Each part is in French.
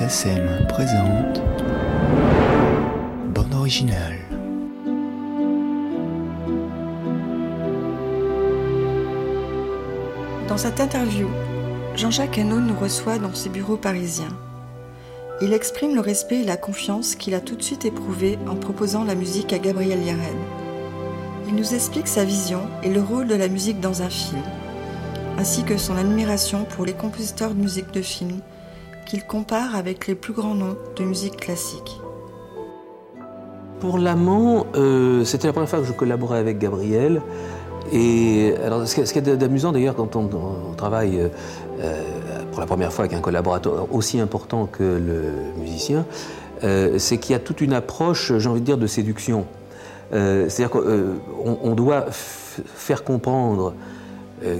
Présente Bande originale. Dans cette interview, Jean-Jacques Hano nous reçoit dans ses bureaux parisiens. Il exprime le respect et la confiance qu'il a tout de suite éprouvé en proposant la musique à Gabriel Yared. Il nous explique sa vision et le rôle de la musique dans un film, ainsi que son admiration pour les compositeurs de musique de film qu'il compare avec les plus grands noms de musique classique. Pour l'amant, euh, c'était la première fois que je collaborais avec Gabriel. Et alors, ce qui est d'amusant d'ailleurs quand on, travaille euh, euh, pour la première fois avec un collaborateur aussi important que le musicien, c'est qu'il y a toute une approche, j'ai envie de dire, de séduction. C'est-à-dire qu'on doit faire comprendre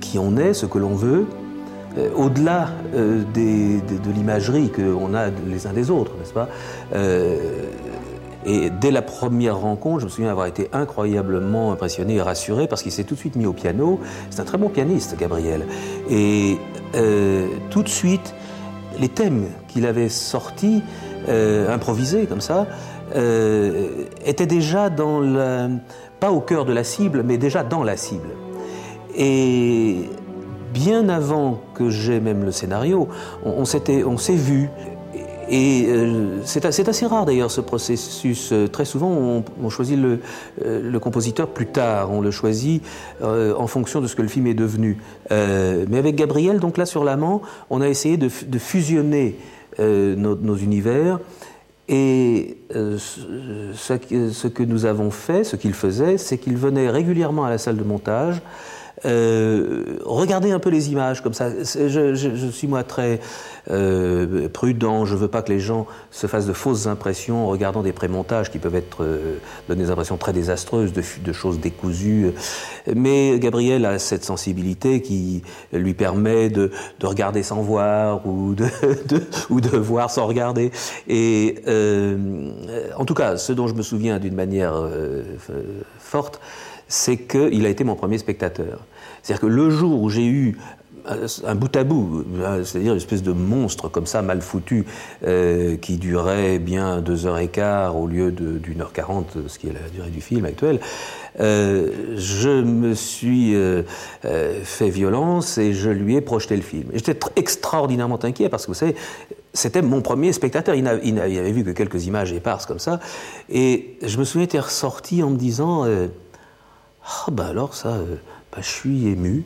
qui on est, ce que l'on veut, euh, au-delà euh, de, l'imagerie qu'on a les uns des autres, n'est-ce pas? Euh, Et dès la première rencontre, je me souviens avoir été incroyablement impressionné et rassuré parce qu'il s'est tout de suite mis au piano. C'est un très bon pianiste, Gabriel. Et tout de suite, les thèmes qu'il avait sortis, improvisés comme ça, étaient déjà dans la, pas au cœur de la cible, mais déjà dans la cible. Et bien avant que j'aie même le scénario, on, on s'est vu. Et euh, c'est assez, rare d'ailleurs ce processus. Euh, très souvent, on, choisit le, euh, le, compositeur plus tard. On le choisit en fonction de ce que le film est devenu. mais avec Gabriel, donc là sur l'amant, on a essayé de, fusionner nos, univers. Et ce, que nous avons fait, ce qu'il faisait, c'est qu'il venait régulièrement à la salle de montage euh, regardez un peu les images comme ça. Je, suis moi très euh, prudent. Je veux pas que les gens se fassent de fausses impressions en regardant des prémontages qui peuvent être euh, donner des impressions très désastreuses de, choses décousues. Mais Gabriel a cette sensibilité qui lui permet de, regarder sans voir ou de, ou de voir sans regarder. Et en tout cas, ce dont je me souviens d'une manière forte, c'est qu'il a été mon premier spectateur. C'est-à-dire que le jour où j'ai eu un bout à bout, c'est-à-dire une espèce de monstre comme ça, mal foutu, euh, qui durait bien deux heures et quart au lieu d'une heure quarante, ce qui est la durée du film actuel, euh, je me suis euh, fait violence et je lui ai projeté le film. J'étais extraordinairement inquiet parce que vous savez, c'était mon premier spectateur. Il n'avait vu que quelques images éparses comme ça. Et je me souviens être ressorti en me disant Ah, ben alors ça bah, je suis ému.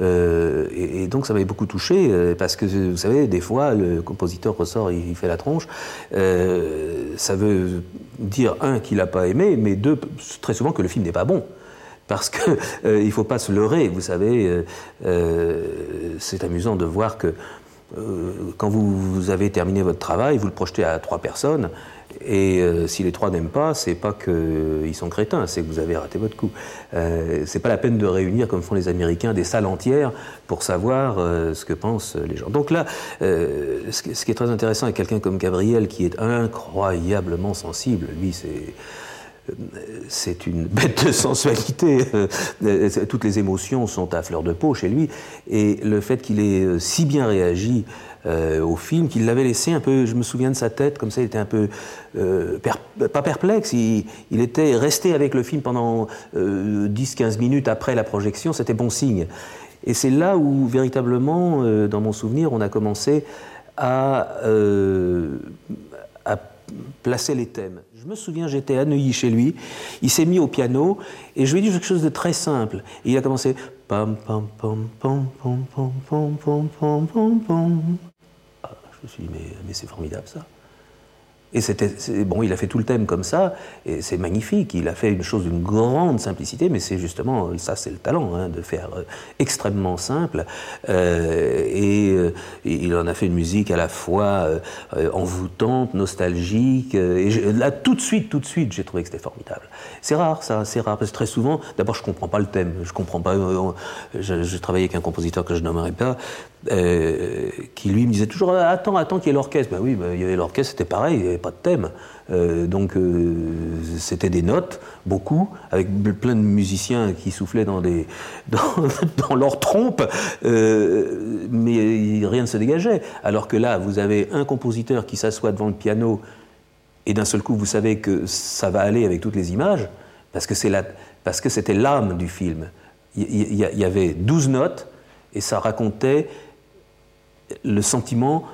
Euh, et, donc ça m'avait beaucoup touché euh, parce que vous savez des fois le compositeur ressort il, fait la tronche euh, ça veut dire un qu'il n'a pas aimé mais deux très souvent que le film n'est pas bon parce que il faut pas se leurrer vous savez c'est amusant de voir que quand vous, avez terminé votre travail vous le projetez à trois personnes et euh, si les trois n'aiment pas, c'est pas qu'ils sont crétins, c'est que vous avez raté votre coup. Euh, c'est pas la peine de réunir, comme font les Américains, des salles entières pour savoir euh, ce que pensent les gens. Donc là, euh, ce, qui est très intéressant avec quelqu'un comme Gabriel, qui est incroyablement sensible, lui, c'est c'est une bête de sensualité. Toutes les émotions sont à fleur de peau chez lui. Et le fait qu'il ait si bien réagi euh, au film, qu'il l'avait laissé un peu, je me souviens de sa tête, comme ça, il était un peu, euh, pas perplexe, il, était resté avec le film pendant 10-15 euh, minutes après la projection, c'était bon signe. Et c'est là où, véritablement, dans mon souvenir, on a commencé à placer les thèmes. Je me souviens, j'étais à Neuilly chez lui, il s'est mis au piano et je lui ai dit quelque chose de très simple. Et il a commencé pam pam pam pam pam pam pam pam pam pam pam je me suis dit, mais, mais c'est formidable ça. Et c'était bon, il a fait tout le thème comme ça, et c'est magnifique. Il a fait une chose d'une grande simplicité, mais c'est justement ça, c'est le talent, hein, de faire euh, extrêmement simple. Euh, et, euh, il en a fait une musique à la fois envoûtante, nostalgique. et là, tout de suite, tout de suite, j'ai trouvé que c'était formidable. C'est rare, ça, c'est rare parce que très souvent, d'abord, je comprends pas le thème, je comprends pas. je, je travaillais avec un compositeur que je nommerai pas, qui lui me disait toujours attends, attends qu'il y ait l'orchestre. Ben oui, ben, il y avait l'orchestre, c'était pareil avait pas de thème. Euh, donc euh, c'était des notes, beaucoup, avec plein de musiciens qui soufflaient dans, des, dans, leur trompe, euh, mais rien ne se dégageait. Alors que là, vous avez un compositeur qui s'assoit devant le piano, et d'un seul coup, vous savez que ça va aller avec toutes les images, parce que c'était l'âme du film. Il y, avait douze notes, et ça racontait le sentiment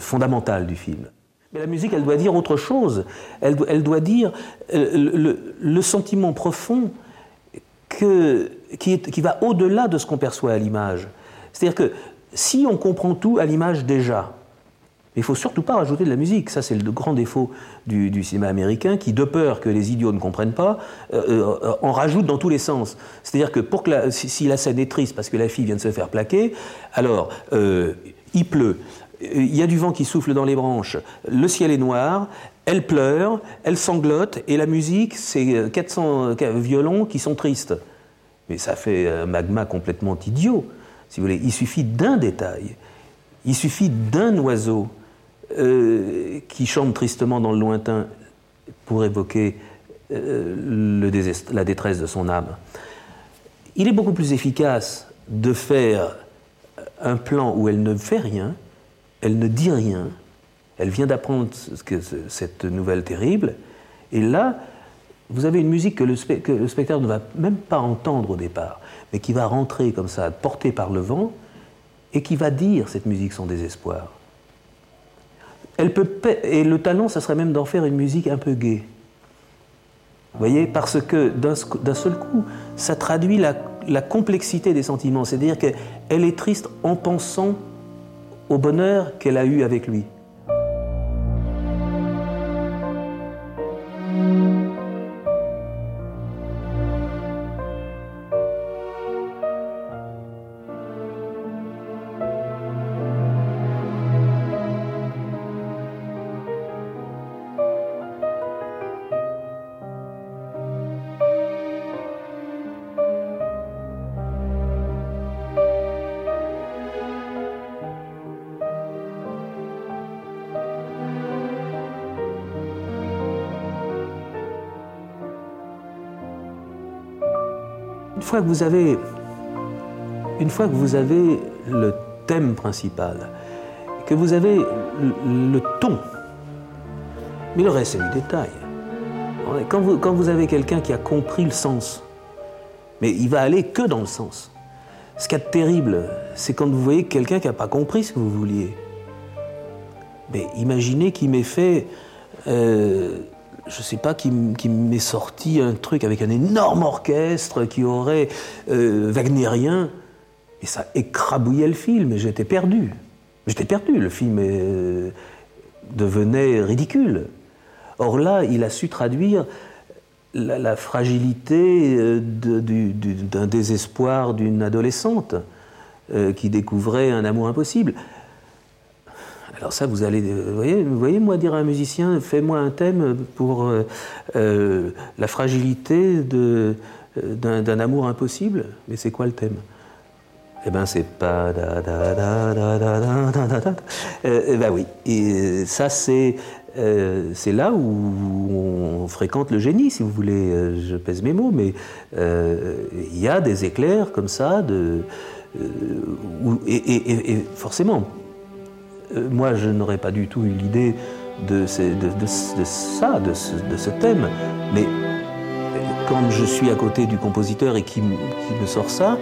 fondamental du film. Mais la musique, elle doit dire autre chose. Elle, elle doit dire euh, le, sentiment profond que, qui va au-delà de ce qu'on perçoit à l'image. C'est-à-dire que si on comprend tout à l'image déjà, il ne faut surtout pas rajouter de la musique. Ça, c'est le grand défaut du, cinéma américain, qui, de peur que les idiots ne comprennent pas, euh, euh, en rajoute dans tous les sens. C'est-à-dire que pour que si, la scène est triste parce que la fille vient de se faire plaquer, alors il pleut, il y a du vent qui souffle dans les branches, le ciel est noir, elle pleure, elle sanglote, et la musique, c'est 400 violons qui sont tristes. Mais ça fait un magma complètement idiot, si vous voulez. Il suffit d'un détail, il suffit d'un oiseau euh, qui chante tristement dans le lointain pour évoquer euh, la détresse de son âme. Il est beaucoup plus efficace de faire un plan où elle ne fait rien, elle ne dit rien, elle vient d'apprendre cette nouvelle terrible, et là, vous avez une musique que le, spectateur ne va même pas entendre au départ, mais qui va rentrer comme ça, portée par le vent, et qui va dire cette musique son désespoir. Et le talent, ça serait même d'en faire une musique un peu gaie. Vous voyez, parce que d'un seul coup, ça traduit la, la complexité des sentiments. C'est-à-dire qu'elle est triste en pensant au bonheur qu'elle a eu avec lui. Fois que vous avez, une fois que vous avez le thème principal, que vous avez le, ton, mais le reste c'est du détail. Quand vous, quand vous avez quelqu'un qui a compris le sens, mais il va aller que dans le sens. Ce qui est terrible, c'est quand vous voyez quelqu'un qui n'a pas compris ce que vous vouliez. Mais imaginez qu'il m'ait fait euh, je ne sais pas, qui, m'est sorti un truc avec un énorme orchestre qui aurait euh, wagnérien, et ça écrabouillait le film, et j'étais perdu. J'étais perdu, le film euh, devenait ridicule. Or là, il a su traduire la, fragilité euh, d'un désespoir d'une adolescente qui découvrait un amour impossible. Alors ça, vous allez, vous voyez, vous voyez, moi dire à un musicien, fais-moi un thème pour euh, euh, la fragilité euh, d'un, amour impossible. Mais c'est quoi le thème? Eh ben, c'est pas da da da da da da da. Eh ben oui. Et ça, c'est c'est là où on fréquente le génie, si vous voulez. Je pèse mes mots, mais il y a des éclairs comme ça de et forcément euh, moi, je n'aurais pas du tout eu l'idée de, ça, de ce, thème. Mais quand je suis à côté du compositeur et qui, me sort ça,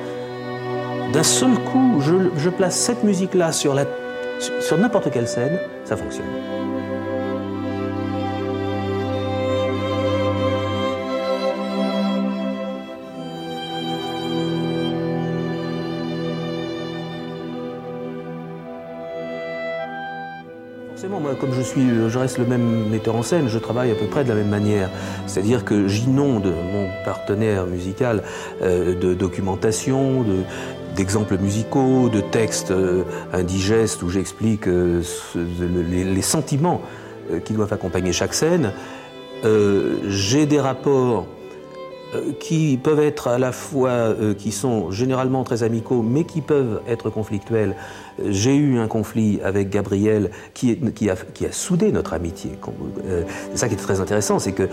d'un seul coup, je, place cette musique-là sur n'importe quelle scène, ça fonctionne. Comme je, suis, je reste le même metteur en scène, je travaille à peu près de la même manière. C'est-à-dire que j'inonde mon partenaire musical euh, de documentation, d'exemples musicaux, de textes euh, indigestes où j'explique euh, les, sentiments qui doivent accompagner chaque scène. J'ai des rapports euh, qui peuvent être à la fois, euh, qui sont généralement très amicaux, mais qui peuvent être conflictuels. J'ai eu un conflit avec Gabriel qui, a, qui a, soudé notre amitié. Euh, c'est ça qui est très intéressant, c'est que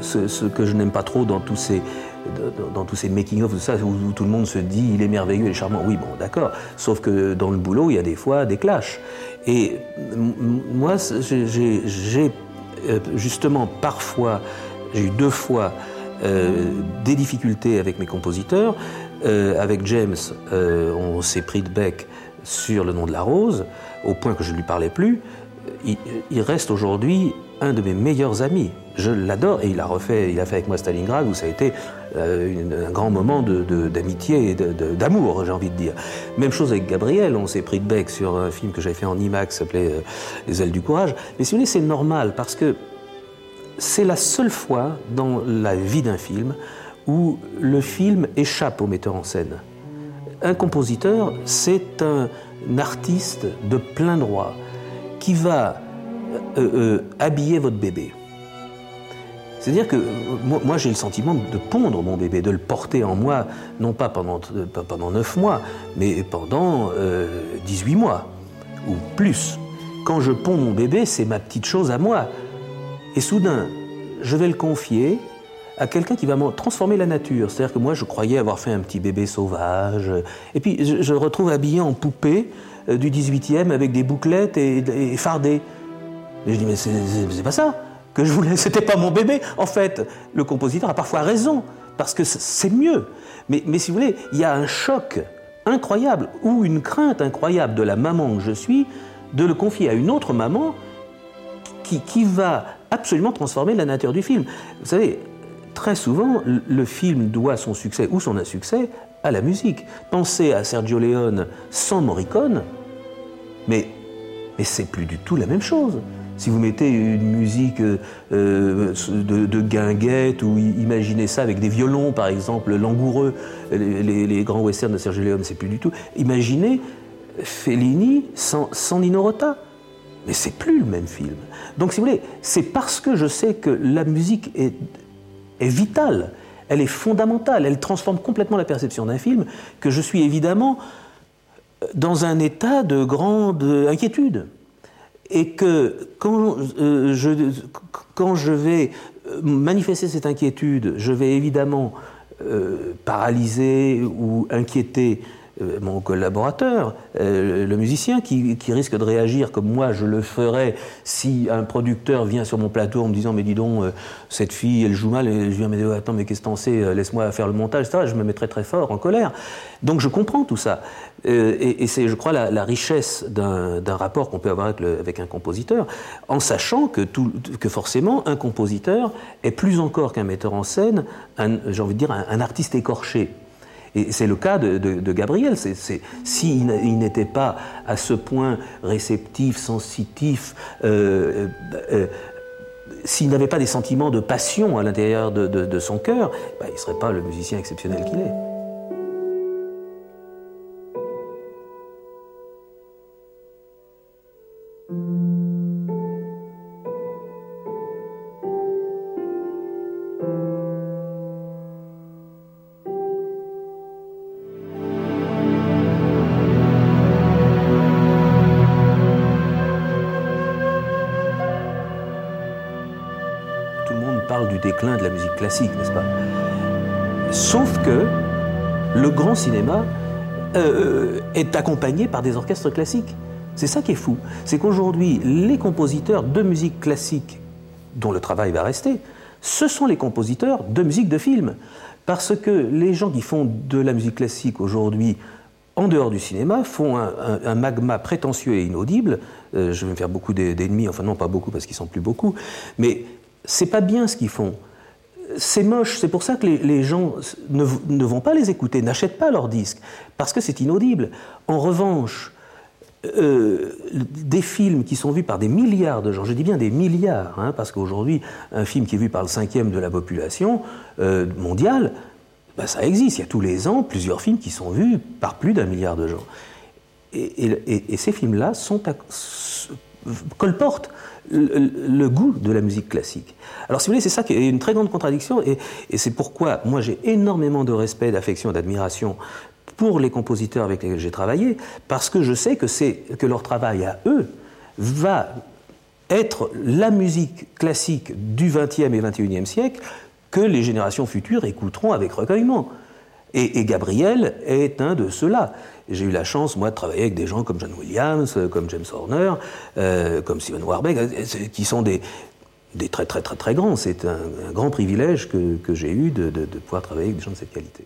ce, que je n'aime pas trop dans tous ces, dans, tous ces making-of, ça, où, tout le monde se dit il est merveilleux, il est charmant. Oui, bon, d'accord. Sauf que dans le boulot, il y a des fois des clashs. Et moi, j'ai justement parfois, j'ai eu deux fois euh, des difficultés avec mes compositeurs. Euh, avec James, euh, on s'est pris de bec sur le nom de la rose, au point que je ne lui parlais plus. Il, reste aujourd'hui un de mes meilleurs amis. Je l'adore et il a refait, il a fait avec moi Stalingrad où ça a été un grand moment d'amitié et d'amour, j'ai envie de dire. Même chose avec Gabriel, on s'est pris de bec sur un film que j'avais fait en IMAX, s'appelait Les ailes du courage. Mais si vous voulez, c'est normal parce que c'est la seule fois dans la vie d'un film où le film échappe au metteur en scène. Un compositeur, c'est un artiste de plein droit qui va euh, euh, habiller votre bébé. C'est-à-dire que moi, j'ai le sentiment de pondre mon bébé, de le porter en moi, non pas pendant, pendant 9 mois, mais pendant 18 euh, mois ou plus. Quand je ponds mon bébé, c'est ma petite chose à moi. Et soudain, je vais le confier à quelqu'un qui va transformer la nature. C'est-à-dire que moi, je croyais avoir fait un petit bébé sauvage. Et puis, je, le retrouve habillé en poupée euh, du 18e avec des bouclettes et, fardé. Et je dis, mais c'est pas ça que je voulais. C'était pas mon bébé. En fait, le compositeur a parfois raison, parce que c'est mieux. Mais, mais si vous voulez, il y a un choc incroyable ou une crainte incroyable de la maman que je suis de le confier à une autre maman qui, qui va absolument transformer la nature du film. Vous savez, très souvent, le film doit son succès ou son insuccès à la musique. Pensez à Sergio Leone sans Morricone, mais, mais c'est plus du tout la même chose. Si vous mettez une musique euh, de, de, guinguette ou imaginez ça avec des violons, par exemple, langoureux, les, grands westerns de Sergio Leone, c'est plus du tout. Imaginez Fellini sans, sans Nino Rota. Mais c'est plus le même film. Donc, si vous voulez, c'est parce que je sais que la musique est, vitale, elle est fondamentale, elle transforme complètement la perception d'un film, que je suis évidemment dans un état de grande inquiétude. Et que quand, euh, je, vais manifester cette inquiétude, je vais évidemment euh, paralyser ou inquiéter euh, mon collaborateur, euh, le musicien, qui, risque de réagir comme moi je le ferais si un producteur vient sur mon plateau en me disant mais dis donc euh, cette fille elle joue mal et je viens dire attends mais qu'est-ce que t'en laisse-moi faire le montage etc. je me mettrais très fort en colère. Donc je comprends tout ça. Et, c'est je crois la, richesse d'un rapport qu'on peut avoir avec, un compositeur en sachant que forcément un compositeur est plus encore qu'un metteur en scène j'ai envie de dire un artiste écorché et c'est le cas de, Gabriel. S'il n'était pas à ce point réceptif, sensitif, euh, euh, euh, s'il n'avait pas des sentiments de passion à l'intérieur de, son cœur, bah, il ne serait pas le musicien exceptionnel qu'il est. de la musique classique, n'est-ce pas? Sauf que le grand cinéma euh, est accompagné par des orchestres classiques. C'est ça qui est fou. C'est qu'aujourd'hui, les compositeurs de musique classique, dont le travail va rester, ce sont les compositeurs de musique de film. Parce que les gens qui font de la musique classique aujourd'hui, en dehors du cinéma, font un, magma prétentieux et inaudible. Euh, je vais me faire beaucoup d'ennemis, enfin non pas beaucoup parce qu'ils sont plus beaucoup, mais c'est pas bien ce qu'ils font. C'est moche, c'est pour ça que les, gens ne, vont pas les écouter, n'achètent pas leurs disques, parce que c'est inaudible. En revanche, euh, des films qui sont vus par des milliards de gens, je dis bien des milliards, hein, parce qu'aujourd'hui, un film qui est vu par le cinquième de la population euh, mondiale, ben, ça existe. Il y a tous les ans plusieurs films qui sont vus par plus d'un milliard de gens. Et, et ces films-là sont, colportent le, goût de la musique classique. Alors si vous voulez, c'est ça qui est une très grande contradiction, et, c'est pourquoi moi j'ai énormément de respect, d'affection, d'admiration pour les compositeurs avec lesquels j'ai travaillé, parce que je sais que, que leur travail à eux va être la musique classique du XXe et XXIe siècle que les générations futures écouteront avec recueillement. Et, Gabriel est un de ceux-là. J'ai eu la chance, moi, de travailler avec des gens comme John Williams, comme James Horner, euh, comme Steven Warbeck, euh, qui sont des, très très très très grands. C'est un, grand privilège que, j'ai eu de pouvoir travailler avec des gens de cette qualité.